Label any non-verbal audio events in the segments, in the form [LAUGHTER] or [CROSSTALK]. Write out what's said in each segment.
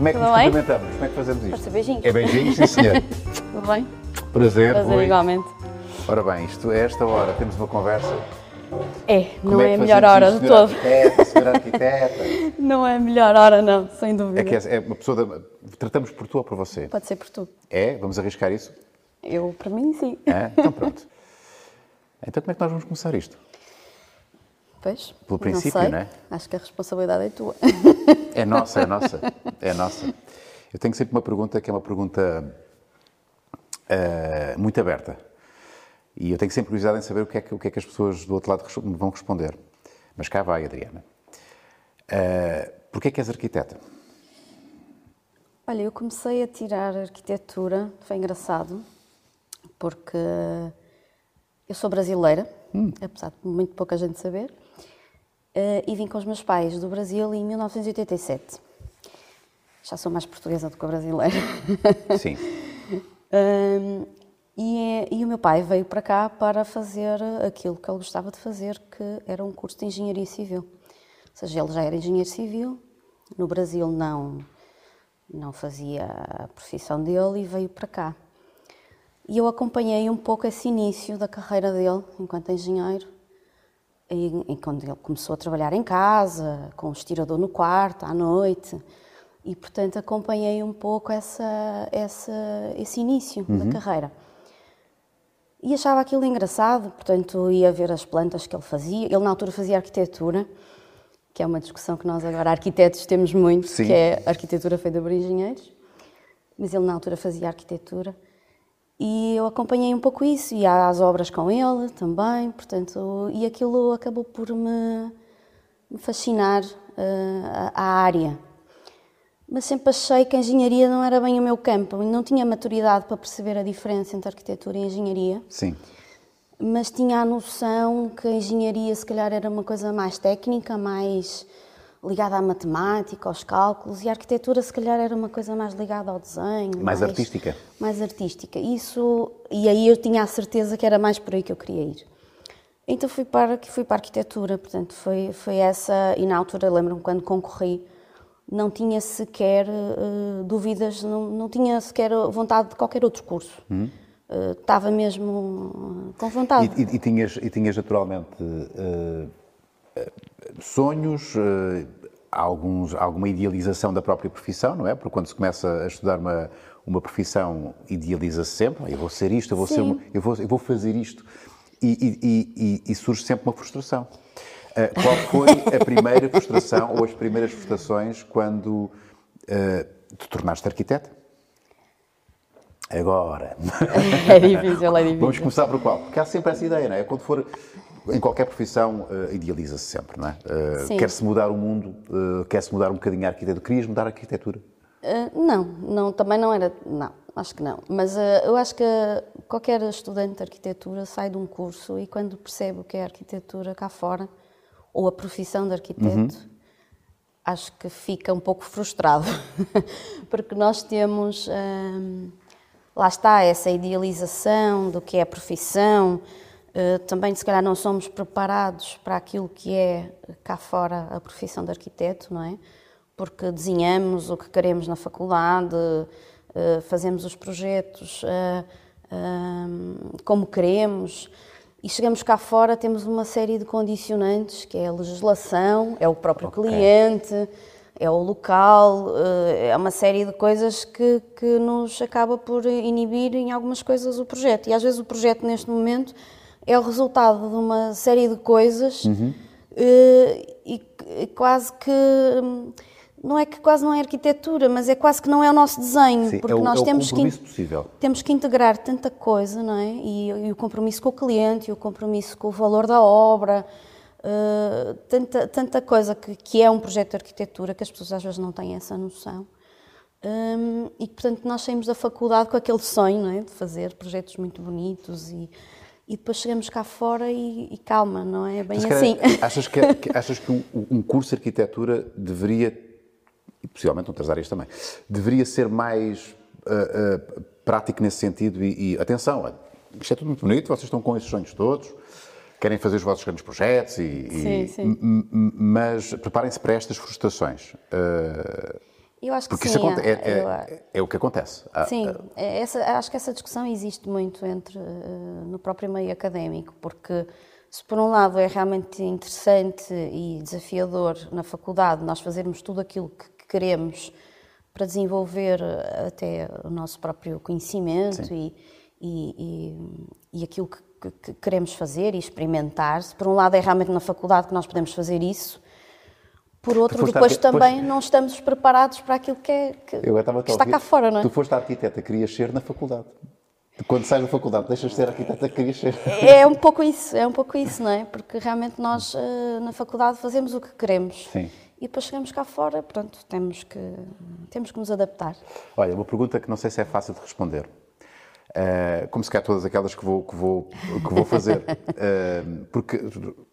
Como é que Tudo nos bem? cumprimentamos? Como é que fazemos isto? Pode ser beijinhos. É beijinhos, sim senhor. [LAUGHS] Tudo bem? Prazer, Prazer Rui. igualmente. Ora bem, isto, a esta hora temos uma conversa. É, Como não é é, a melhor hora isto, de senhora todo. Arquiteta, senhora [LAUGHS] arquiteta. Não é a melhor hora, não, sem dúvida. É que é, é uma pessoa da, Tratamos por tu ou por você? Pode ser por tu. É? Vamos arriscar isso? Eu, para mim, sim. É? Então pronto. Então como é que nós vamos começar isto? Pois, Pelo princípio, não não é? Acho que a responsabilidade é tua. É nossa, é nossa. É nossa. Eu tenho sempre uma pergunta que é uma pergunta eh, muito aberta. E eu tenho sempre curiosidade em saber o que, é que, o que é que as pessoas do outro lado vão responder. Mas cá vai, Adriana. Uh, Porquê é que és arquiteta? Olha, eu comecei a tirar arquitetura, foi engraçado, porque eu sou brasileira, apesar de muito pouca gente saber, eh, e vim com os meus pais do Brasil em 1987. Já sou mais portuguesa do que brasileira. [LAUGHS] Sim. Hum, e, é- e o meu pai veio para cá para fazer aquilo que ele gostava de fazer, que era um curso de engenharia civil. Ou seja, ele já era engenheiro civil, no Brasil não, não fazia a profissão dele e veio para cá. E eu acompanhei um pouco esse início da carreira dele enquanto engenheiro, e, e quando ele começou a trabalhar em casa, com o estirador no quarto, à noite, e portanto acompanhei um pouco essa, essa, esse início da carreira. E achava aquilo engraçado, portanto ia ver as plantas que ele fazia. Ele na altura fazia arquitetura, que é uma discussão que nós agora arquitetos temos muito, Sim. que é arquitetura feita por engenheiros. Mas ele na altura fazia arquitetura. E eu acompanhei um pouco isso, ia às obras com ele também, portanto, e aquilo acabou por me, fascinar eh, a, área. Mas sempre achei que a engenharia não era bem o meu campo, e não tinha maturidade para perceber a diferença entre arquitetura e engenharia, Sim. mas tinha a noção que a engenharia se calhar era uma coisa mais técnica, mais ligada à matemática, aos cálculos, e a arquitetura se calhar era uma coisa mais ligada ao desenho. Mais artística. Mais artística. Isso, e aí eu tinha a certeza que era mais por aí que eu queria ir. Então fui para, fui para a arquitetura, portanto foi, foi essa, e na altura lembro-me quando concorri, não tinha sequer eh, dúvidas, não, não tinha sequer vontade de qualquer outro curso. Eh, estava mesmo com vontade. E, e- e tinhas, e tinhas naturalmente eh, eh, sonhos, eh, alguns, alguma idealização da própria profissão, não é? Porque quando se começa a estudar uma, uma profissão, idealiza-se sempre. Eu vou ser isto, eu vou, ser uma- eu vou, eu vou fazer isto. E, e- e- e- surge sempre uma frustração. Eh, qual foi a primeira frustração ou as primeiras frustrações quando eh, te tornaste arquiteta? Agora. É difícil, é [LAUGHS] difícil. Vamos começar por qual? Porque há sempre essa ideia, não é? Quando for em qualquer profissão, eh, idealiza-se sempre, não é? Sim. Quer-se mudar o mundo, eh, quer-se mudar um bocadinho a arquitetura. Querias mudar a arquitetura? Uh, não, não, também não era. Não, acho que não. Mas uh, eu acho que qualquer estudante de arquitetura sai de um curso e quando percebe o que é arquitetura cá fora, ou a profissão de arquiteto, acho que fica um pouco frustrado. [LAUGHS] Porque nós temos. hum, lá está, essa idealização do que é a profissão. Uh, também, se calhar, não somos preparados para aquilo que é cá fora a profissão de arquiteto, não é? Porque desenhamos o que queremos na faculdade, uh, fazemos os projetos um, como queremos e chegamos cá fora, temos uma série de condicionantes, que é a legislação, é o próprio Ok. cliente, é o local, eh, é uma série de coisas que, que nos acaba por inibir em algumas coisas o projeto. E às vezes o projeto neste momento é o resultado de uma série de coisas eh, e, e quase que não é que quase não é arquitetura, mas é quase que não é o nosso desenho, Sim, porque é o, nós é temos que possível. temos que integrar tanta coisa, não é? E, e o compromisso com o cliente, e o compromisso com o valor da obra, eh, tanta, tanta coisa que, que é um projeto de arquitetura que as pessoas às vezes não têm essa noção. Hum, e portanto nós saímos da faculdade com aquele sonho, não é? De fazer projetos muito bonitos e, e depois chegamos cá fora e, e calma, não é bem calhar, assim. [LAUGHS] Achas que, que- achas que um, um curso de arquitetura deveria, e possivelmente outras áreas também, deveria ser mais ah, ah, prático nesse sentido? E, e, atenção, isto é tudo muito bonito, vocês estão com esses sonhos todos, querem fazer os vossos grandes projetos, e, e- Sim, sim. m- m- mas preparem-se para estas frustrações. Ah, Eu acho que Porque sim. isso é, eu- é- é o que acontece. Sim, é essa, acho que essa discussão existe muito entre, eh, no próprio meio académico, porque se por um lado é realmente interessante e desafiador na faculdade nós fazermos tudo aquilo que que queremos para desenvolver eh, até o nosso próprio conhecimento e, e, e, e aquilo que- que queremos fazer e experimentar, se por um lado é realmente na faculdade que nós podemos fazer isso, por outro, depois arqui- também não estamos preparados para aquilo que, é, que, que está cá fora, não é? Tu foste arquiteta, querias ser na faculdade. Quando sais da faculdade, deixas de ser arquiteta, querias ser. É um pouco isso, é um pouco isso, não é? Porque realmente nós eh, na faculdade fazemos o que queremos. Sim. E depois chegamos cá fora, pronto, temos que, temos que nos adaptar. Olha, uma pergunta que não sei se é fácil de responder. Eh, como se calhar todas aquelas que vou, que vou, que vou fazer. [LAUGHS] Eh, porque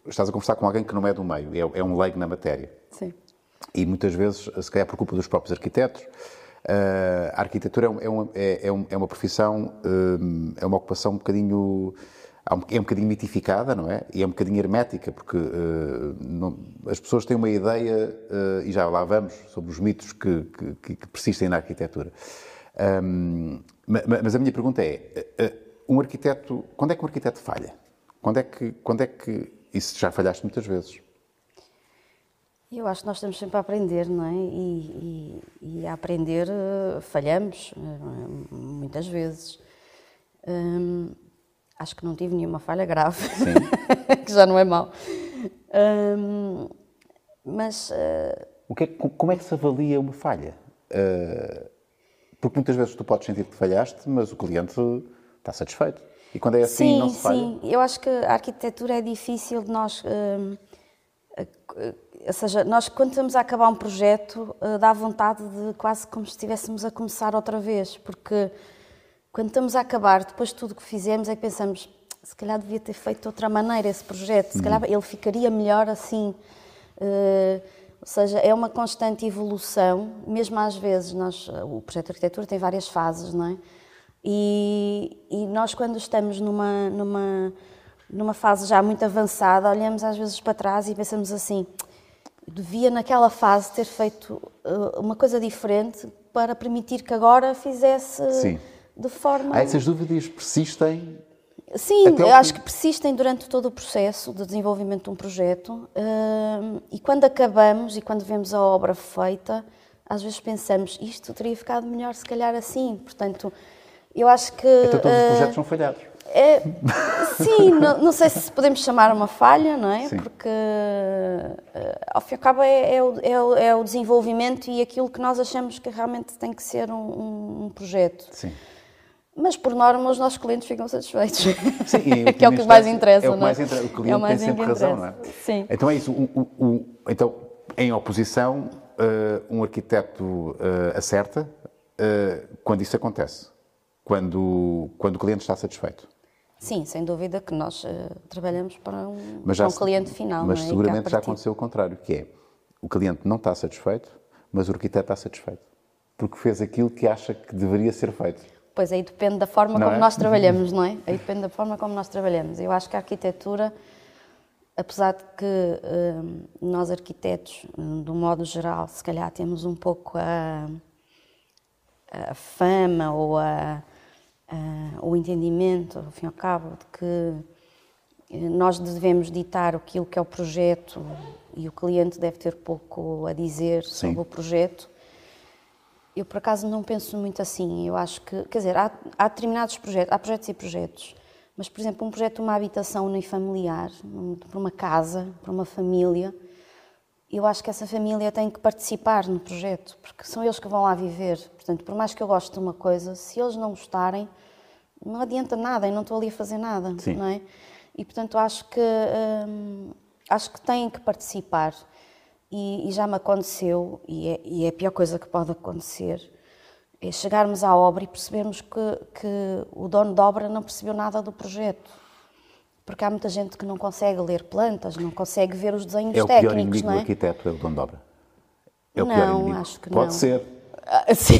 estás a conversar com alguém que não é do meio, é, é um leigo na matéria. Sim. E muitas vezes, se calhar por culpa dos próprios arquitetos, eh, a arquitetura é, um- é uma, é, é é uma profissão, é uma ocupação um bocadinho. É um bocadinho mitificada, não é? E é um bocadinho hermética, porque não- as pessoas têm uma ideia, e já lá vamos, sobre os mitos que- que- que persistem na arquitetura. Ma- mas a minha pergunta é: eh, eh, um arquiteto, quando é que um arquiteto falha? Quando é que, quando é que isso já falhaste muitas vezes? Eu acho que nós estamos sempre a aprender, não é? E, e- e a aprender eh, falhamos, muitas vezes. Hum, acho que não tive nenhuma falha grave, [LAUGHS] que já não é mau. Hum, mas eh, O que é como é que se avalia uma falha? Uh, porque muitas vezes tu podes sentir que falhaste, mas o cliente está satisfeito. E quando é assim, sim, não se falha? sim. Eu acho que a arquitetura é difícil de nós. hum, ou seja, nós quando estamos a acabar um projeto, eh, dá vontade de quase como se estivéssemos a começar outra vez, porque quando estamos a acabar, depois de tudo que fizemos, é que pensamos, se calhar devia ter feito de outra maneira esse projeto, se calhar ele ficaria melhor assim. Eh, ou seja, é uma constante evolução, mesmo às vezes, nós, o projeto de arquitetura tem várias fases, não é? E, e nós, quando estamos numa, numa, numa fase já muito avançada, olhamos às vezes para trás e pensamos assim: devia naquela fase ter feito eh, uma coisa diferente para permitir que agora fizesse Sim. de forma. Ah, essas dúvidas persistem. Sim, eu acho que persistem durante todo o processo de desenvolvimento de um projeto hum, e quando acabamos e quando vemos a obra feita, às vezes pensamos isto teria ficado melhor se calhar assim. Portanto, eu acho que. Então todos os eh, projetos são falhados. é, sim, não, não sei se podemos chamar uma falha, não é? Sim. Porque, eh, ao fim e ao cabo, é, é o, é o- é o desenvolvimento e aquilo que nós achamos que realmente tem que ser um, um- um projeto. Sim. Mas, por norma, os nossos clientes ficam satisfeitos. Sim, e, [LAUGHS] em que é o que mais interessa, é o é? mais interessa. O É o cliente tem sempre razão, não é? Sim. Então é isso. o- o- o- então, em oposição, eh, um arquiteto eh, acerta eh, quando isso acontece. Quando, quando o cliente está satisfeito. Sim, sem dúvida que nós trabalhamos para um, Mas para um cliente final. Mas é? Seguramente já aconteceu o contrário, que é o cliente não está satisfeito, mas o arquiteto está satisfeito. Porque fez aquilo que acha que deveria ser feito. Pois aí depende da forma Não como é? nós trabalhamos, não é? Aí depende da forma como nós trabalhamos. Eu acho que a arquitetura, apesar de que hum, nós arquitetos, hum, de um modo geral, se calhar temos um pouco a, a fama ou a, a- o entendimento, ao fim e ao cabo, de que eh, nós devemos ditar aquilo que é o projeto e o cliente deve ter pouco a dizer Sim. sobre o projeto. Eu, por acaso, não penso muito assim. Eu acho que, quer dizer, há, há determinados projetos, há projetos e projetos, mas, por exemplo, um projeto de uma habitação unifamiliar, para uma casa, para uma família, eu acho que essa família tem que participar no projeto, porque são eles que vão lá viver. Portanto, por mais que eu goste de uma coisa, se eles não gostarem, não adianta nada, eu não estou ali a fazer nada, Sim. não é? E, portanto, acho que, hum, acho que têm que participar. E, e já me aconteceu, e é, e é a pior coisa que pode acontecer, é chegarmos à obra e percebermos que, que o dono da obra não percebeu nada do projeto. Porque há muita gente que não consegue ler plantas, não consegue ver os desenhos É o pior técnicos, inimigo não do é? arquiteto, é o dono de obra. É o Não, pior inimigo. acho que Pode não. ser. Ah, [LAUGHS] Sim,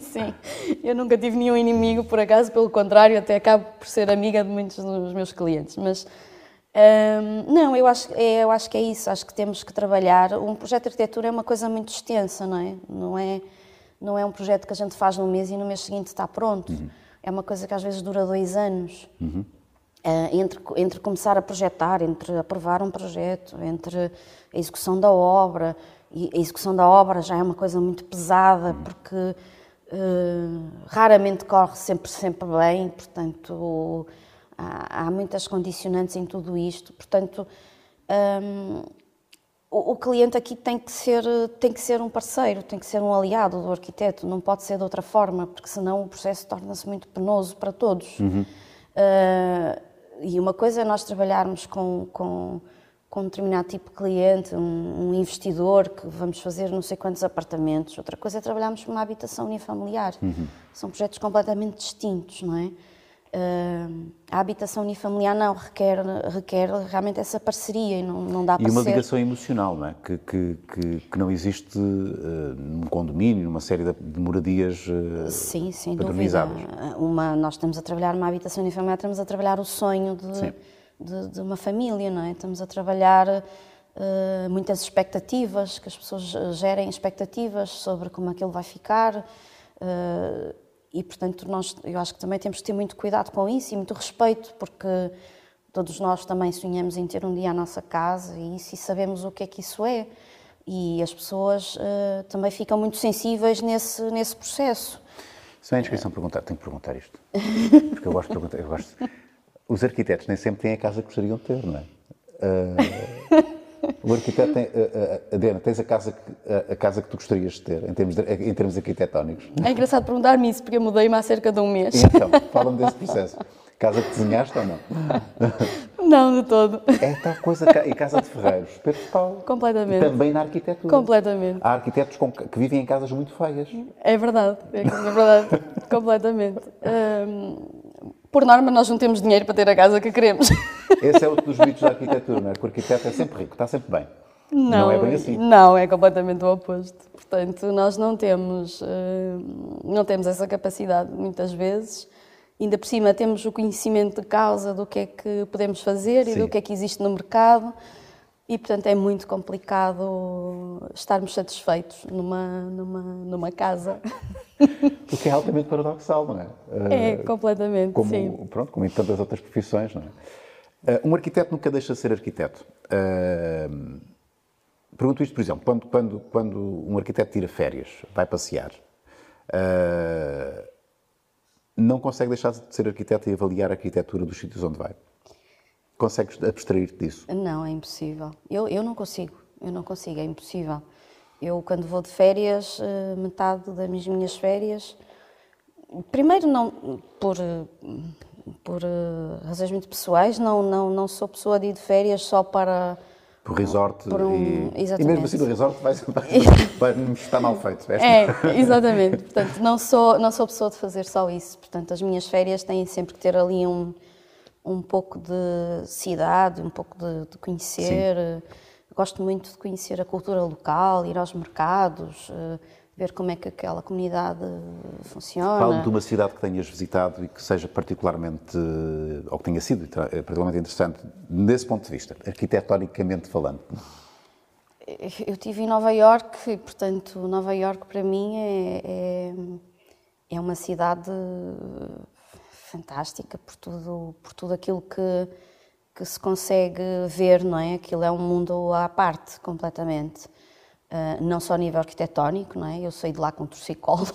sim. Eu nunca tive nenhum inimigo, por acaso, pelo contrário, até acabo por ser amiga de muitos dos meus clientes. Mas Um, não, eu acho, é, eu acho que é isso. Acho que temos que trabalhar. Um projeto de arquitetura é uma coisa muito extensa, não é? Não é, não é um projeto que a gente faz num mês e no mês seguinte está pronto. Uhum. É uma coisa que às vezes dura dois anos. Uhum. Uh, entre, entre começar a projetar, entre aprovar um projeto, entre a execução da obra. E a execução da obra já é uma coisa muito pesada, uhum. porque uh, raramente corre sempre, sempre bem, portanto há, há muitas condicionantes em tudo isto. Portanto, um, o, o, cliente aqui tem que, ser, tem que ser um parceiro, tem que ser um aliado do arquiteto, não pode ser de outra forma, porque senão o processo torna-se muito penoso para todos. Uhum. Uh, e uma coisa é nós trabalharmos com, com, com um determinado tipo de cliente, um, um, investidor, que vamos fazer não sei quantos apartamentos. Outra coisa é trabalharmos com uma habitação unifamiliar. Uhum. São projetos completamente distintos, não é? Uh, a habitação unifamiliar não requer, requer realmente essa parceria e não, não dá e para uma ser... ligação emocional, não é? Que, que, que, que não existe uh, num condomínio, numa série de, moradias uh, Sim, sem dúvida. Uma, nós estamos a trabalhar numa habitação unifamiliar, estamos a trabalhar o sonho de, de, de uma família, não é? Estamos a trabalhar uh, muitas expectativas, que as pessoas gerem expectativas sobre como aquilo vai ficar. Uh, e, portanto, nós, eu acho que também temos que ter muito cuidado com isso e muito respeito, porque todos nós também sonhamos em ter um dia a nossa casa e isso, e sabemos o que é que isso é. E as pessoas uh, também ficam muito sensíveis nesse, nesse processo. Se é inscrição perguntar, tenho que perguntar isto. Porque eu gosto de perguntar. Eu gosto... Os arquitetos nem sempre têm a casa que gostariam de ter, não é? Uh... O arquiteto tem, Adriana, tens a casa, que, a, casa que tu gostarias de ter, em termos, de, em termos arquitetónicos? É engraçado perguntar-me isso, porque eu mudei-me há cerca de um mês. Então, fala-me desse processo. Casa que desenhaste ou não? [LAUGHS] Não, de todo. É tal coisa, e Casa de Ferreiros, Pedro de Paulo. Completamente. E também na arquitetura. Completamente. Há arquitetos com, que vivem em casas muito feias. É verdade, é, é verdade, completamente. Por norma, nós não temos dinheiro para ter a casa que queremos. Esse é outro dos mitos da arquitetura, não é? Que o arquiteto é sempre rico, está sempre bem. Não, não é bem assim. Não, é completamente o oposto. Portanto, nós não temos, eh, não temos essa capacidade muitas vezes. Ainda por cima temos o conhecimento de causa do que é que podemos fazer Sim. e do que é que existe no mercado. E, portanto, é muito complicado estarmos satisfeitos numa, numa, numa casa. O que é altamente paradoxal, não é? É, completamente, como, sim. Pronto, como em tantas outras profissões, não é? Uh, um arquiteto nunca deixa de ser arquiteto. Uh, pergunto isto, por exemplo, quando, quando, quando um arquiteto tira férias, vai passear, não consegue deixar de ser arquiteto e avaliar a arquitetura dos sítios onde vai? Consegues abstrair-te disso? Não, é impossível. Eu, eu não consigo. Eu não consigo, é impossível. Eu, quando vou de férias, metade das minhas férias. Primeiro, não por, por eh, razões muito pessoais, não, não, não sou pessoa de ir de férias só para. Por resort por um, e, e mesmo assim no resort [LAUGHS] vai, vai, vai estar mal feito. É, exatamente. Portanto, não sou, não sou pessoa de fazer só isso. Portanto, as minhas férias têm sempre que ter ali um, um pouco de cidade, um pouco de, de conhecer. Sim. Gosto muito de conhecer a cultura local, ir aos mercados, eh, ver como é que aquela comunidade funciona. Fala de uma cidade que tenhas visitado e que seja particularmente, ou que tenha sido eh, particularmente interessante, desse ponto de vista, arquitetonicamente falando. Eu tive em Nova Iorque e, portanto, Nova Iorque para mim é, é, é uma cidade fantástica por tudo, por tudo aquilo que, que se consegue ver, não é? Aquilo é um mundo à parte, completamente. Uh, não só a nível arquitetónico, não é? Eu saí de lá com torcicolo.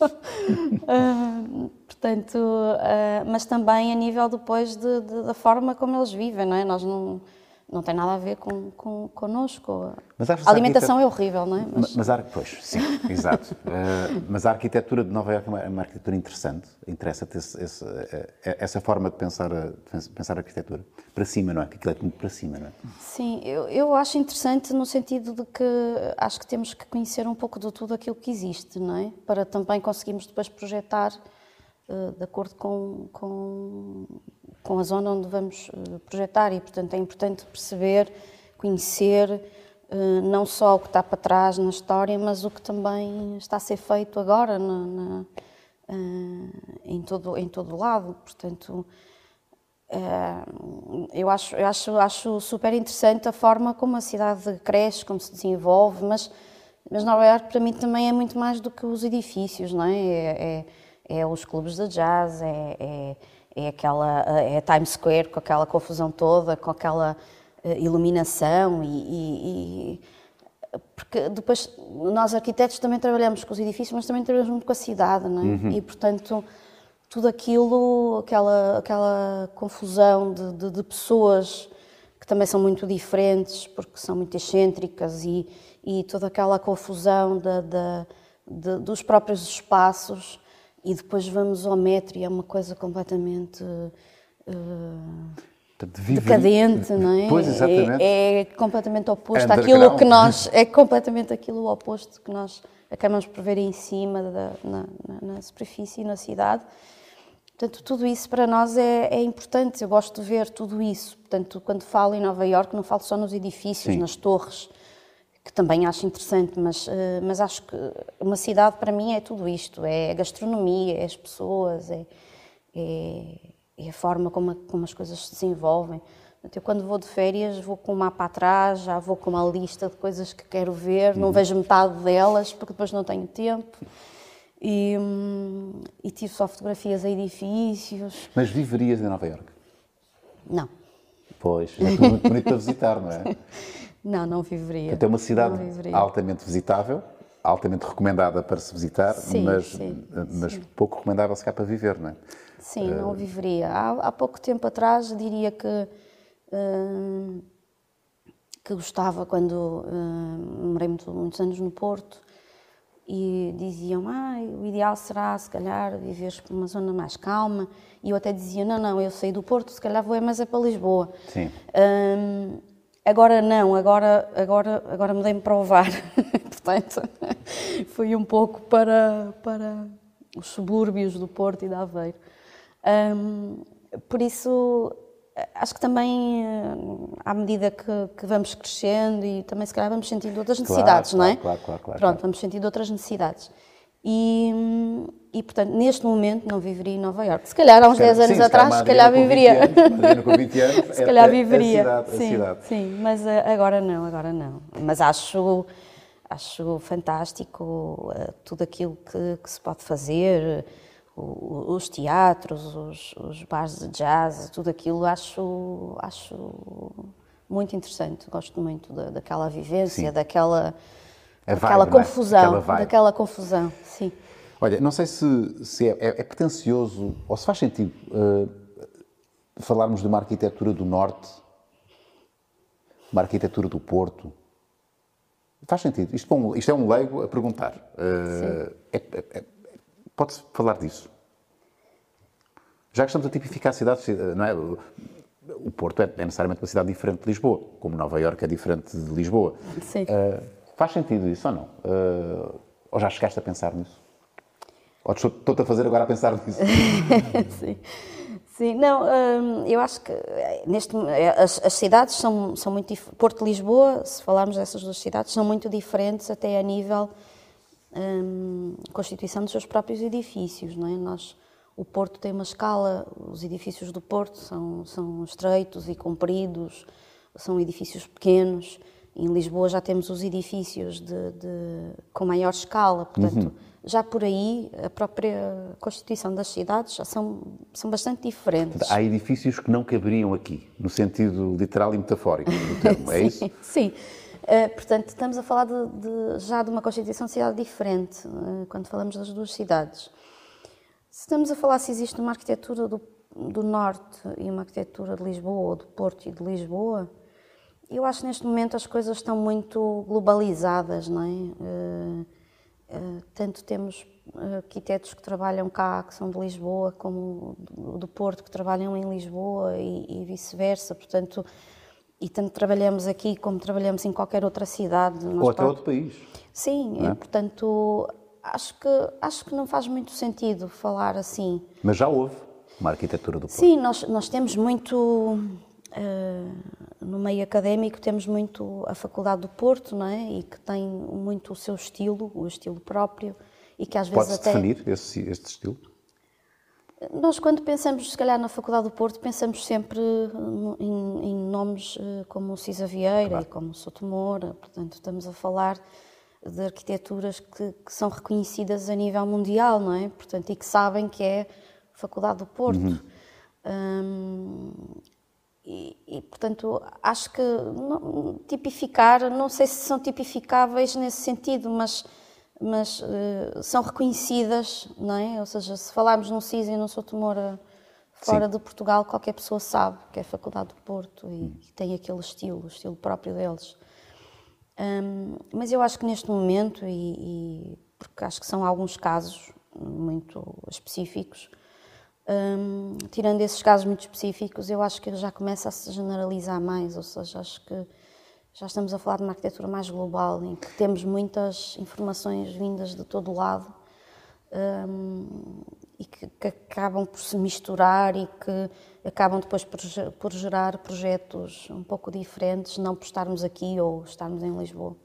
uh, [LAUGHS] portanto, uh, mas também a nível depois de, de, da forma como eles vivem, não é? Nós não não tem nada a ver com, com, connosco. a alimentação é horrível, não é? Mas, mas a, pois, sim, [LAUGHS] exato. Uh, mas a arquitetura de Nova Iorque é uma, é uma arquitetura interessante. Interessa-te eh, essa forma de pensar a, de pensar a arquitetura. Para cima, não é? Que aquilo é muito para cima, não é? Sim, eu, eu acho interessante no sentido de que acho que temos que conhecer um pouco de tudo aquilo que existe, não é? Para também conseguirmos depois projetar uh, de acordo com, com com a zona onde vamos eh, projetar e, portanto, é importante perceber, conhecer eh, não só o que está para trás na história, mas o que também está a ser feito agora na, na, eh, em todo em todo lado. Portanto, eu acho, eu acho, acho super interessante a forma como a cidade cresce, como se desenvolve, mas, mas Nova York para mim também é muito mais do que os edifícios, não é? É, é, é os clubes de jazz, é, é, é aquela é Times Square com aquela confusão toda, com aquela eh, iluminação e, e, e porque depois nós arquitetos também trabalhamos com os edifícios, mas também trabalhamos muito com a cidade, não é? Uhum. E portanto tudo aquilo, aquela, aquela confusão de, de, de, pessoas que também são muito diferentes, porque são muito excêntricas, e, e toda aquela confusão de, de, dos próprios espaços, e depois vamos ao metro e é uma coisa completamente. Uh, decadente, não é? Pois, exatamente. É, é completamente oposto àquilo que nós. É completamente aquilo oposto que nós acabamos por ver em cima, da, na, na, na superfície, na cidade. Portanto, tudo isso para nós é, é, importante, eu gosto de ver tudo isso. Portanto, quando falo em Nova Iorque, não falo só nos edifícios, Sim. nas torres, que também acho interessante, mas, eh, mas acho que uma cidade para mim é tudo isto: é a gastronomia, é as pessoas, é, é, é a forma como, como, as coisas se desenvolvem. eu, quando vou de férias, vou com um mapa atrás, já vou com uma lista de coisas que quero ver, não uhum. vejo metade delas, porque depois não tenho tempo. E, e tive só fotografias a edifícios. Mas viverias em Nova Iorque? Não. Pois, é muito bonito para visitar, não é? [LAUGHS] Não, não viveria. Portanto, é uma cidade altamente visitável, altamente recomendada para se visitar, sim, mas, sim, mas sim. pouco recomendável se cá para viver, não é? Sim, uh... não viveria. Há, há, pouco tempo atrás diria que, uh, que gostava quando uh, morei muito, muitos anos no Porto e diziam, ah, o ideal será se calhar viveres por uma zona mais calma. E eu até dizia, não, não, eu saí do Porto, se calhar vou é mais é para Lisboa. Sim. Um, agora não, agora, agora, agora mudei-me para o VAR. [LAUGHS] Portanto, fui um pouco para, para os subúrbios do Porto e da Aveiro. Um, por isso, acho que também, eh, à medida que, que, vamos crescendo e também se calhar vamos sentindo outras necessidades, claro, não é? Claro, claro, claro. Pronto, vamos sentindo outras necessidades. E, e, portanto, neste momento não viveria em Nova Iorque. Se calhar há uns 10 anos sim, atrás, se calhar viveria. Anos, com 20 anos, [LAUGHS] se calhar viveria. A cidade, sim, a cidade. sim, mas eh, agora não, agora não. Mas acho, acho fantástico eh, tudo aquilo que, que se pode fazer os teatros, os, os bares de jazz, tudo aquilo acho, acho muito interessante. Gosto muito da, daquela vivência, sim. daquela, daquela vibe, confusão, é? daquela confusão, sim. Olha, não sei se, se é, é, é pretencioso ou se faz sentido uh, falarmos de uma arquitetura do Norte, uma arquitetura do Porto. Faz sentido. Isto, isto é um leigo a perguntar. Uh, é, Pode-se falar disso? Já que estamos a tipificar cidades, não é? O Porto é, é necessariamente uma cidade diferente de Lisboa, como Nova Iorque é diferente de Lisboa. Sim. Uh, faz sentido isso ou não? Uh, ou já chegaste a pensar nisso? Ou estou-te a fazer agora a pensar [LAUGHS] nisso? Sim. Sim, não, hum, eu acho que eh, neste, as, as, cidades são, são muito Porto e Lisboa, se falarmos dessas duas cidades, são muito diferentes até a nível hum, constituição dos seus próprios edifícios, não é? Nós, o Porto tem uma escala, os edifícios do Porto são, são estreitos e compridos, são edifícios pequenos. Em Lisboa já temos os edifícios de, de com maior escala, portanto, uhum. Já por aí a própria constituição das cidades já são, são bastante diferentes. Há edifícios que não caberiam aqui, no sentido literal e metafórico do termo, é [LAUGHS] isso? Sim. Uh, portanto, estamos a falar de, de, já de uma constituição de cidade diferente, uh, quando falamos das duas cidades. Se estamos a falar se existe uma arquitetura do, do Norte e uma arquitetura de Lisboa, ou do Porto e de Lisboa, eu acho que neste momento as coisas estão muito globalizadas, não é? Uh, tanto temos arquitetos que trabalham cá, que são de Lisboa, como do Porto, que trabalham em Lisboa e, e vice-versa. Portanto, e tanto trabalhamos aqui como trabalhamos em qualquer outra cidade. Ou até outro país. Sim, é? portanto, acho que, acho que não faz muito sentido falar assim. Mas já houve uma arquitetura do Porto. Sim, nós, nós temos muito, uh, no meio académico, temos muito a Faculdade do Porto, não é? E que tem muito o seu estilo, o estilo próprio, e que às vezes Pode-se até... definir esse, este estilo? Nós, quando pensamos, se calhar, na Faculdade do Porto, pensamos sempre em, em nomes eh, como Cisa Vieira claro. e como Moura. Portanto, estamos a falar de arquiteturas que, que, são reconhecidas a nível mundial, não é? Portanto, e que sabem que é Faculdade do Porto. Uhum. Hum, e, e, portanto, acho que não, tipificar, não sei se são tipificáveis nesse sentido, mas, mas uh, são reconhecidas, não é? Ou seja, se falarmos num CIS e num Sotomora fora Sim. de Portugal, qualquer pessoa sabe que é a Faculdade do Porto e, hum. e tem aquele estilo, o estilo próprio deles. Um, mas eu acho que neste momento, e, e, porque acho que são alguns casos muito específicos, um, tirando esses casos muito específicos, eu acho que já começa a se generalizar mais, ou seja, acho que já estamos a falar de uma arquitetura mais global, em que temos muitas informações vindas de todo lado um, e que, que, acabam por se misturar e que acabam depois por, por gerar projetos um pouco diferentes, não por estarmos aqui ou estarmos em Lisboa.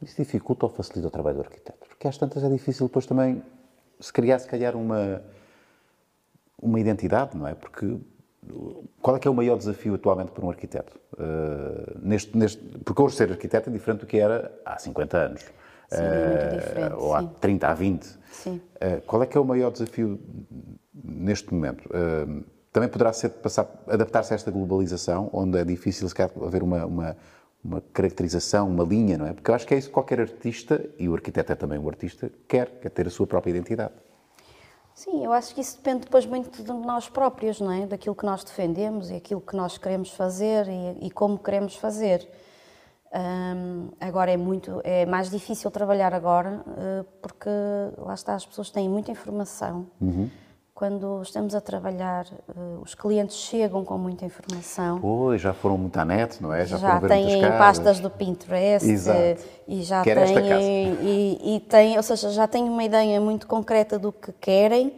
Isso dificulta ou facilita o trabalho do arquiteto? Porque às tantas é difícil depois também se criar, se calhar, uma, uma identidade, não é? Porque qual é que é o maior desafio atualmente para um arquiteto? Uh, neste, neste, porque hoje ser arquiteto é diferente do que era há 50 anos. Sim, uh, ou há sim. 30, há 20. Sim. Uh, qual é que é o maior desafio neste momento? Uh, também poderá ser adaptar-se a esta globalização, onde é difícil se haver uma, uma, uma, caracterização, uma linha, não é? Porque eu acho que é isso que qualquer artista, e o arquiteto é também um artista, quer, quer ter a sua própria identidade. Sim, eu acho que isso depende depois muito de nós próprios, não é? Daquilo que nós defendemos e aquilo que nós queremos fazer e, e como queremos fazer. Um, agora é muito, é mais difícil trabalhar agora uh, porque lá está, as pessoas têm muita informação. Uhum. Quando estamos a trabalhar, uh, os clientes chegam com muita informação. Pois, já foram muito à net, não é? Já, já têm pastas do Pinterest Exato. e já Quer têm e, e têm, ou seja, já têm uma ideia muito concreta do que querem,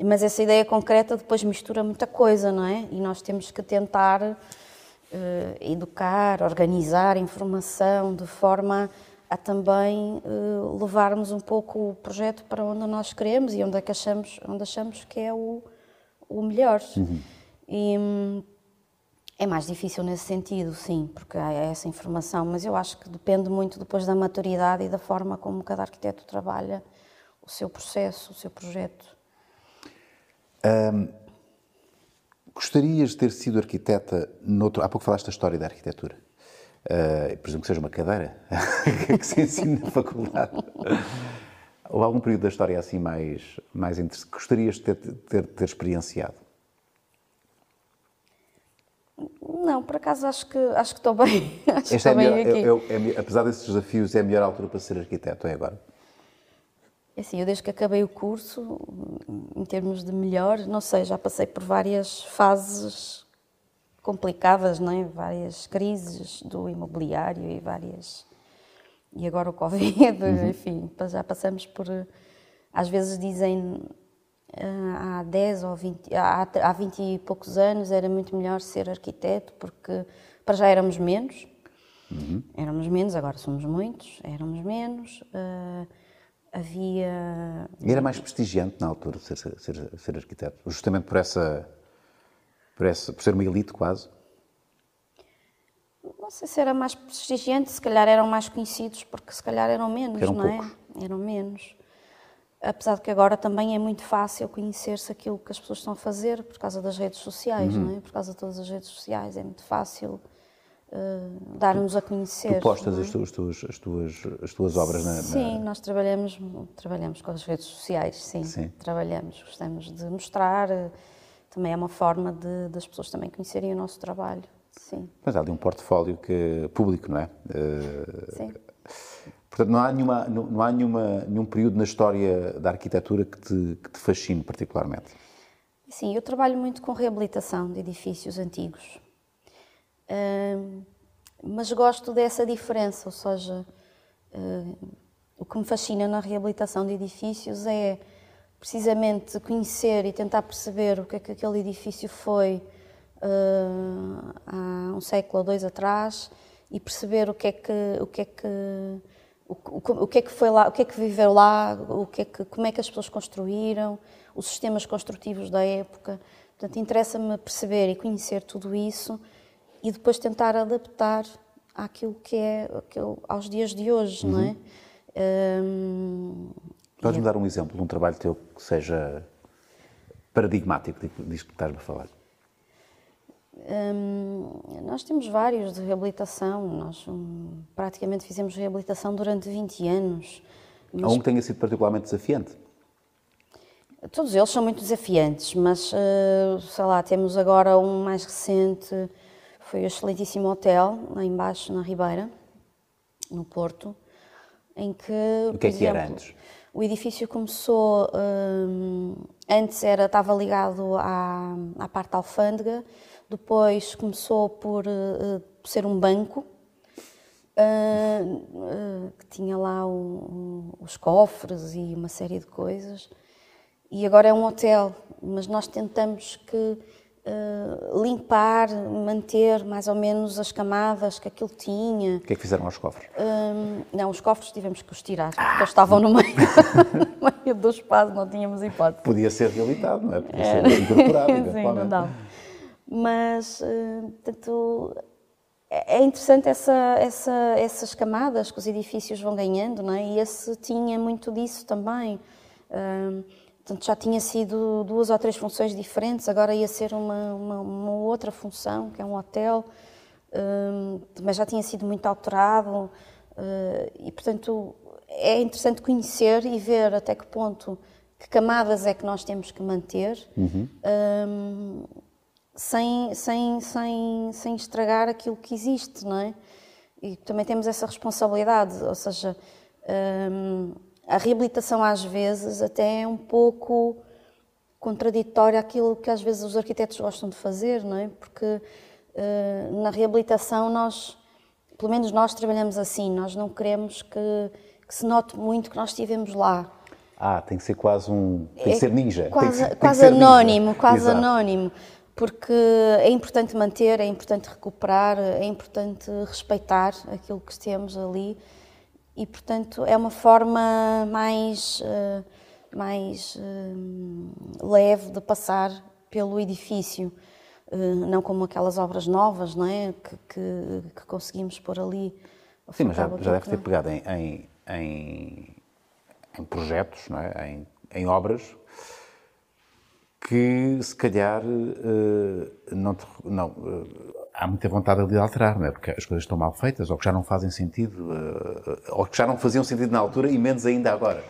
mas essa ideia concreta depois mistura muita coisa, não é? E nós temos que tentar uh, educar, organizar informação de forma a também uh, levarmos um pouco o projeto para onde nós queremos e onde é que achamos, onde achamos que é o, o melhor. Uhum. E hum, é mais difícil nesse sentido, sim, porque há essa informação, mas eu acho que depende muito depois da maturidade e da forma como cada arquiteto trabalha o seu processo, o seu projeto. Um, Gostarias de ter sido arquiteta noutro... Há pouco falaste da história da arquitetura. Uh, presumo que seja uma cadeira [LAUGHS] que se ensina na faculdade. Ou algum período da história assim mais, mais interessante gostarias de ter, ter, ter experienciado? Não, por acaso acho que, acho que estou bem. [LAUGHS] Acho Esta é melhor, é, é, é, apesar desses desafios, é a melhor altura para ser arquiteto, é agora? É assim, eu desde que acabei o curso, em termos de melhor, não sei, já passei por várias fases complicadas, não é? Várias crises do imobiliário e várias... E agora o Covid, [LAUGHS] uhum. enfim, já passamos por... Às vezes dizem ah, há 10 ou 20, há, há 20 e poucos anos era muito melhor ser arquiteto porque para já éramos menos, uhum. éramos menos, agora somos muitos, éramos menos, uh, havia. Era mais prestigiante na altura ser, ser, ser arquiteto, justamente por essa, por essa. por ser uma elite quase? Não sei se era mais prestigiante, se calhar eram mais conhecidos, porque se calhar eram menos, eram não poucos. é? Eram menos. Apesar de que agora também é muito fácil conhecer-se aquilo que as pessoas estão a fazer por causa das redes sociais, uhum. não é? Por causa de todas as redes sociais, é muito fácil uh, dar-nos a conhecer. Tu postas é? as, tuas, as, tuas, as tuas obras na, na... Sim, nós trabalhamos, trabalhamos com as redes sociais, sim. sim. Trabalhamos, gostamos de mostrar. Eh, também é uma forma de, das pessoas também conhecerem o nosso trabalho. Sim. Mas há ali um portfólio que, público, não é? Uh, sim. Portanto, não há, nenhuma, não, não há nenhuma, nenhum período na história da arquitetura que te, que te fascine particularmente? Sim, eu trabalho muito com reabilitação de edifícios antigos mas gosto dessa diferença, ou seja, uh, o que me fascina na reabilitação de edifícios é precisamente conhecer e tentar perceber o que é que aquele edifício foi uh, há um século ou dois atrás e perceber o que é que, o que, é que o, o, o, que é que foi lá, o que é que viveu lá, o que é que, como é que as pessoas construíram, os sistemas construtivos da época. Portanto, interessa-me perceber e conhecer tudo isso e depois tentar adaptar àquilo que é aquilo, aos dias de hoje, uhum. não é? Um, Podes-me dar um exemplo de um trabalho teu que seja paradigmático disto que estás-me a falar? Hum, nós temos vários de reabilitação. Nós um, praticamente fizemos reabilitação durante 20 anos. Mas... Há um que tenha sido particularmente desafiante? Todos eles são muito desafiantes, mas uh, sei lá, temos agora um mais recente, foi o excelentíssimo hotel, lá embaixo na Ribeira, no Porto, em que. O que é que exemplo, era antes? O edifício começou. Um, antes era, estava ligado à, à parte da alfândega, depois começou por uh, ser um banco, uh, uh, que tinha lá os cofres e uma série de coisas, e agora é um hotel, mas nós tentamos que limpar, manter mais ou menos as camadas que aquilo tinha. O que é que fizeram aos cofres? não, os cofres tivemos que os tirar, porque eles estavam no meio, [LAUGHS] no meio do espaço, não tínhamos hipótese. Podia ser reabilitado, não é? Podia ser incorporado. [LAUGHS] Sim, não dá mas eh, portanto, é, é interessante essa, essa, essas camadas que os edifícios vão ganhando, não é? E esse tinha muito disso também. Portanto, já tinha sido duas ou três funções diferentes, agora ia ser uma, uma, uma outra função, que é um hotel, mas já tinha sido muito alterado. Uh, e, portanto, é interessante conhecer e ver até que ponto, que camadas é que nós temos que manter. Uhum sem, sem, sem, sem estragar aquilo que existe, não é? E também temos essa responsabilidade, ou seja, hum, a reabilitação às vezes até é um pouco contraditória aquilo que às vezes os arquitetos gostam de fazer, não é? Porque uh, na reabilitação nós, pelo menos nós trabalhamos assim, nós não queremos que, que se note muito que nós estivemos lá. Ah, tem que ser quase um. Tem que é ser ninja. Quase, que, quase anónimo, ninja. quase Exato. anónimo porque é importante manter, é importante recuperar, é importante respeitar aquilo que temos ali e, portanto, é uma forma mais, eh, mais eh, leve de passar pelo edifício, eh, não como aquelas obras novas, não é, que, que, que conseguimos pôr ali. Sim, mas já, já deve ter pegado em, em, em, em projetos, não é, em, em obras que se calhar não, não uh, há muita vontade de alterar, não é? Porque as coisas estão mal feitas, ou que já não fazem sentido, uh, ou que já não faziam sentido na altura e menos ainda agora.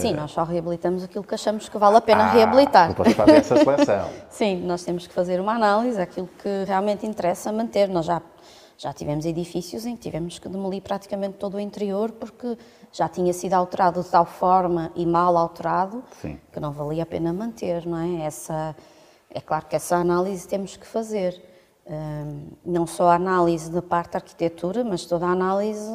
Sim, nós só reabilitamos aquilo que achamos que vale a pena ah, reabilitar. Depois fazer essa seleção. [LAUGHS] Sim, nós temos que fazer uma análise, aquilo que realmente interessa manter. Nós já, já tivemos edifícios em que tivemos que demolir praticamente todo o interior porque já tinha sido alterado de tal forma e mal alterado Sim. que não valia a pena manter, não é? Essa, é claro que essa análise temos que fazer. Não só a análise da parte da arquitetura, mas toda a análise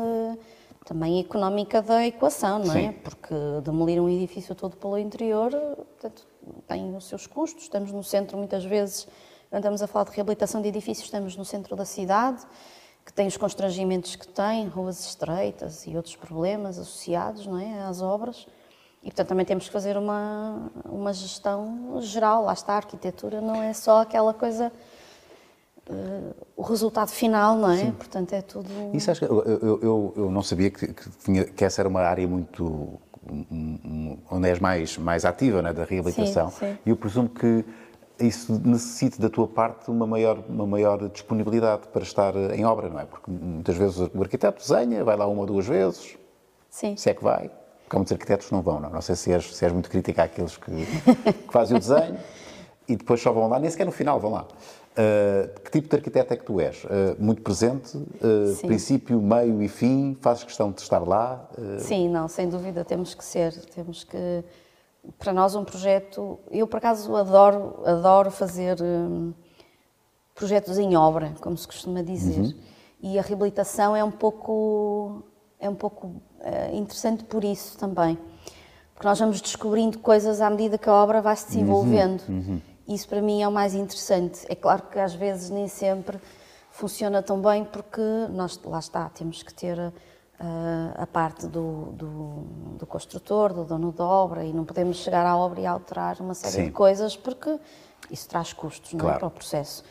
também económica da equação, não é? Sim. Porque demolir um edifício todo pelo interior portanto, tem os seus custos. Estamos no centro, muitas vezes, quando estamos a falar de reabilitação de edifícios, estamos no centro da cidade que tem os constrangimentos que tem, ruas estreitas e outros problemas associados não é, às obras. E, portanto, também temos que fazer uma, uma gestão geral. Lá está, a arquitetura não é só aquela coisa, uh, o resultado final, não é? Sim. Portanto, é tudo... Isso acho que, eu, eu, eu não sabia que, que, tinha, que essa era uma área muito... onde és mais, mais ativa, né, da reabilitação. Sim, sim. E eu presumo que isso necessita da tua parte uma maior, uma maior disponibilidade para estar em obra, não é? Porque muitas vezes o arquiteto desenha, vai lá uma ou duas vezes, Sim. se é que vai. Porque há muitos arquitetos não vão, não. Não sei se és, se és muito crítica àqueles que, [LAUGHS] que fazem o desenho e depois só vão lá, nem sequer no final vão lá. Uh, que tipo de arquiteto é que tu és? Uh, muito presente, uh, princípio, meio e fim, fazes questão de estar lá? Sim, não, sem dúvida temos que ser, temos que para nós um projeto, eu por acaso adoro, adoro fazer um, projetos em obra, como se costuma dizer. Uhum. E a reabilitação é um pouco é um pouco uh, interessante por isso também. Porque nós vamos descobrindo coisas à medida que a obra vai se desenvolvendo. Uhum. Uhum. Isso para mim é o mais interessante. É claro que às vezes nem sempre funciona tão bem porque nós lá está, temos que ter a parte do, do, do, construtor, do dono da obra, e não podemos chegar à obra e alterar uma série Sim. de coisas porque isso traz custos claro. não é, para o processo.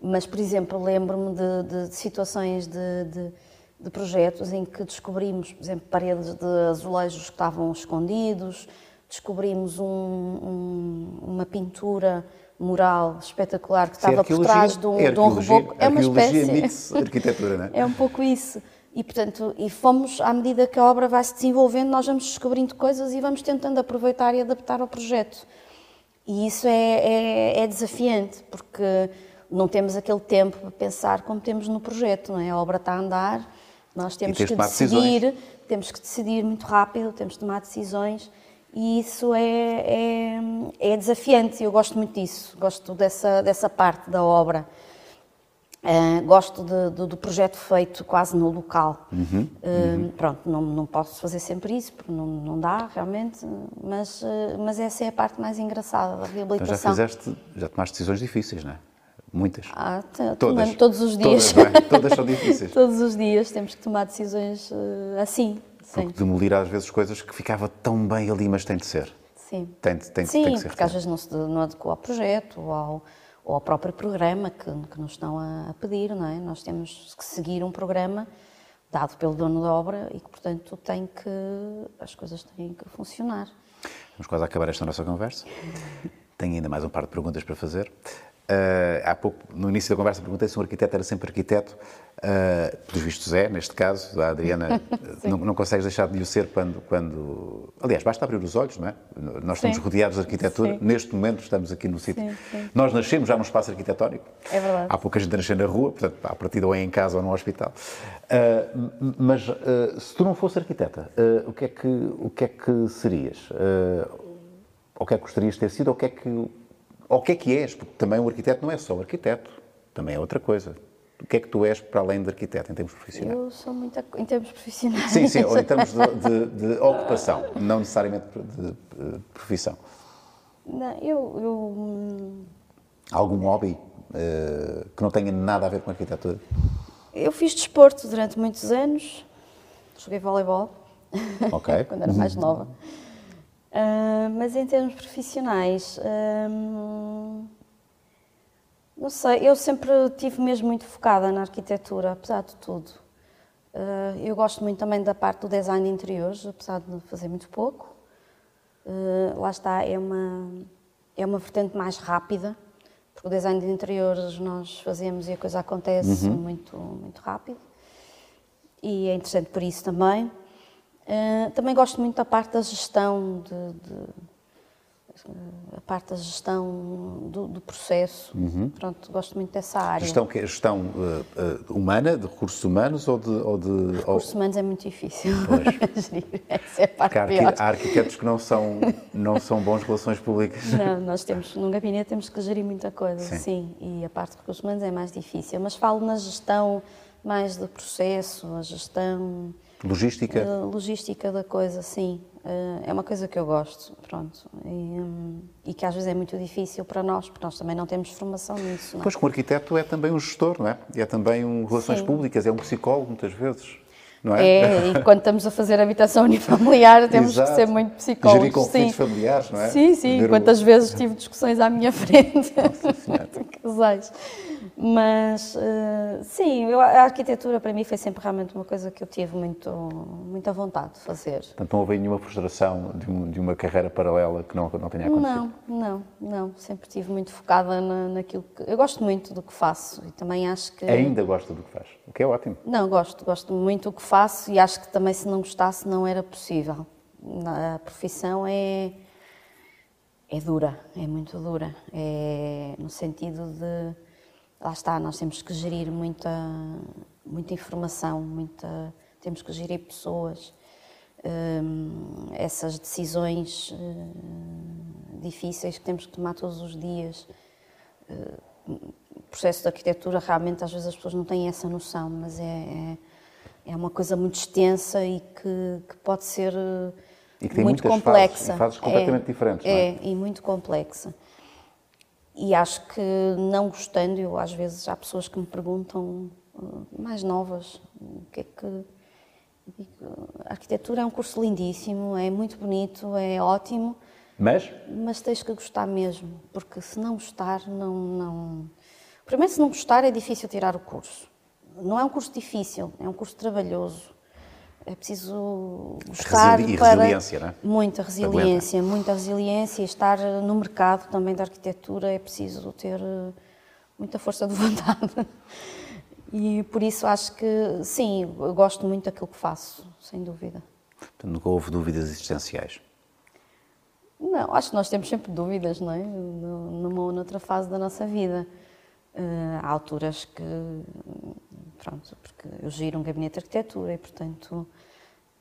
Mas, por exemplo, lembro-me de, de, de, situações de, de, de, projetos em que descobrimos, por exemplo, paredes de azulejos que estavam escondidos, descobrimos um, um, uma pintura mural espetacular que estava por trás de um, é de um reboco. É uma espécie. arquitetura, não é? É um pouco isso. E, portanto, e fomos, à medida que a obra vai se desenvolvendo, nós vamos descobrindo coisas e vamos tentando aproveitar e adaptar ao projeto. E isso é, é, é desafiante, porque não temos aquele tempo para pensar como temos no projeto, não é? A obra está a andar, nós temos que decidir, decisões. temos que decidir muito rápido, temos que tomar decisões e isso é, é, é desafiante. Eu gosto muito disso, gosto dessa, dessa parte da obra. Uh, gosto de, de, do projeto feito quase no local. Uhum, uh, uhum. Pronto, não, não posso fazer sempre isso, porque não, não dá realmente, mas, uh, mas essa é a parte mais engraçada da reabilitação. Então já fizeste, já tomaste decisões difíceis, não é? Muitas. Ah, todas. Todos os dias. Todas, é? todas são difíceis. [LAUGHS] todos os dias temos que tomar decisões assim. Porque demolir às vezes coisas que ficava tão bem ali, mas tem de ser. Sim. Tem, tem, sim, tem que ser. porque às vezes não se não adequa ao projeto ou ao ou ao próprio programa que, que nos estão a, a, pedir, não é? Nós temos que seguir um programa dado pelo dono da obra e que, portanto, tem que, as coisas têm que funcionar. Vamos quase acabar esta nossa conversa. Tenho ainda mais um par de perguntas para fazer. Uh, há pouco, no início da conversa, perguntei se um arquiteto era sempre arquiteto. Uh, pelos vistos é, neste caso, a Adriana [LAUGHS] não, não consegues deixar de o ser quando, quando... Aliás, basta abrir os olhos, não é? Nós estamos sim. rodeados de arquitetura, sim. neste momento estamos aqui no sítio. Nós nascemos já num espaço arquitetónico. É verdade. Há pouca gente nascer na rua, portanto, a partir ou é em casa ou no hospital. Uh, mas se tu não fosse arquiteta, o, que é que, o que é que serias? o que é que gostarias de ter sido? O que é que ou o que é que és? Porque também o arquiteto não é só arquiteto, também é outra coisa. O que é que tu és para além de arquiteto, em termos profissionais? Eu sou muito em termos profissionais. Sim, sim, ou em termos de, [LAUGHS] de, de ocupação, não necessariamente de, de profissão. Não, eu, eu... Algum hobby uh, que não tenha nada a ver com arquitetura? Eu fiz desporto durante muitos anos, joguei voleibol, okay. [LAUGHS] quando era mais nova. Uh, mas em termos profissionais, uh, não sei, eu sempre tive mesmo muito focada na arquitetura, apesar de tudo. Uh, eu gosto muito também da parte do design de interiores, apesar de fazer muito pouco. lá está, é uma, é uma vertente mais rápida, porque o design de interiores nós fazemos e a coisa acontece uhum. muito, muito rápido. E é interessante por isso também. Uh, também gosto muito da parte da gestão, de, de a parte da gestão do, do processo. Uhum. Pronto, gosto muito dessa área. Gestão, gestão uh, uh, humana, de recursos humanos ou de. Ou de recursos ou... humanos é muito difícil [LAUGHS] gerir. Essa é a parte há, pior. há arquitetos que não são, não são bons relações públicas. Não, nós temos, num gabinete temos que gerir muita coisa, sim. sim. E a parte de recursos humanos é mais difícil. Mas falo na gestão mais do processo, a gestão Logística? Uh, logística da coisa, sim. Uh, é uma coisa que eu gosto, pronto. E, um, e, que às vezes é muito difícil para nós, porque nós também não temos formação nisso. Não é? Pois, como arquiteto é também um gestor, não é? É também um relações sim. públicas, é um psicólogo muitas vezes. Não é? é, e quando estamos a fazer habitação [LAUGHS] unifamiliar temos Exato. que ser muito psicólogos. Gerir conflitos sim. familiares, não é? Sim, sim. Quantas o... vezes tive discussões à minha [LAUGHS] frente. Casais. Mas, uh, sim, eu, a arquitetura para mim foi sempre realmente uma coisa que eu tive muito, muita vontade de fazer. Portanto, não houve nenhuma frustração de, um, de uma carreira paralela que não, não tenha acontecido? Não, não, não. Sempre estive muito focada na, naquilo que... Eu gosto muito do que faço e também acho que... Ainda gosto do que faz, o que é ótimo. Não, gosto, gosto muito do que faço e acho que também se não gostasse não era possível. A profissão é... É dura, é muito dura. É no sentido de lá está, nós temos que gerir muita, muita informação, muita, temos que gerir pessoas, um, essas decisões uh, difíceis que temos que tomar todos os dias. Uh, o processo de arquitetura, realmente, às vezes as pessoas não têm essa noção, mas é, é, é uma coisa muito extensa e que, que pode ser e que tem muito complexa. Fases, fases completamente é, diferentes. É, é, e muito complexa. E acho que não gostando, eu às vezes há pessoas que me perguntam, uh, mais novas, o que é que, A arquitetura é um curso lindíssimo, é muito bonito, é ótimo, Mas? mas tens que gostar mesmo, porque se não gostar, não, não. Primeiro, se não gostar, é difícil tirar o curso. Não é um curso difícil, é um curso trabalhoso. É preciso gostar Resili- para resiliência, não é? muita resiliência, muita resiliência. Estar no mercado também da arquitetura é preciso ter eh, muita força de [LAUGHS] vontade. E por isso acho que sim, gosto muito daquilo que faço, sem dúvida. Portanto, nunca houve dúvidas existenciais. Não, acho que nós temos sempre dúvidas, não é? Nu- Numa ou noutra fase da nossa vida. Eh, há alturas que, pronto, porque eu giro um gabinete de arquitetura e, portanto,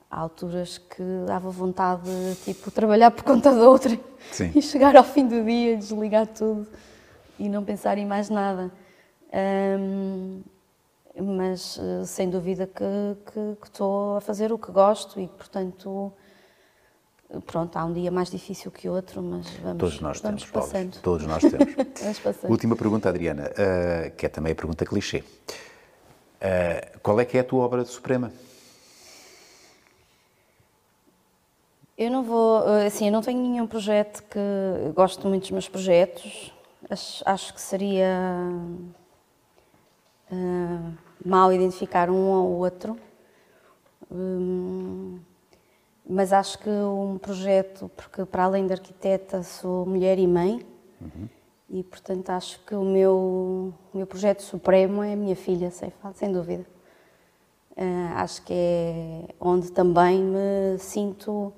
há alturas que dava vontade de, tipo, trabalhar por conta de outra Sim. [LAUGHS] e chegar ao fim do dia, desligar tudo e não pensar em mais nada. Ahm, mas, eh, sem dúvida que estou a fazer o que gosto e, portanto, Pronto, há um dia mais difícil que outro, mas vamos, Todos nós vamos temos, Paulo. passando. Todos nós temos. [LAUGHS] Vamos passando. Última pergunta, Adriana, eh, que é também a pergunta clichê. Eh, qual é que é a tua obra de suprema? Eu não vou, eh, assim, eu não tenho nenhum projeto que gosto muito dos meus projetos. Acho, acho que seria eh, mal identificar um ou outro. Hum, mas acho que um projeto, porque para além de arquiteta sou mulher e mãe, e portanto acho que o meu, o meu projeto supremo é a minha filha, sem, sem dúvida. Eh, acho que é onde também me sinto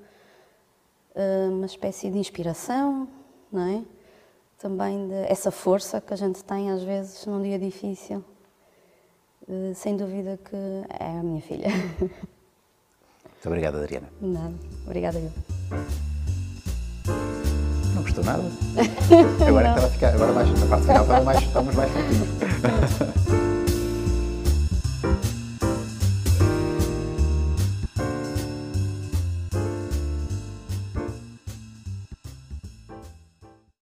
eh, uma espécie de inspiração, não é? Também de, essa força que a gente tem às vezes num dia difícil. Eh, sem dúvida que é a minha filha. [LAUGHS] Muito obrigado, Adriana. Nada. Obrigada eu. Não gostou nada? [LAUGHS] Agora, é que estava a ficar, agora mais, na parte final estava mais, estávamos mais. [LAUGHS]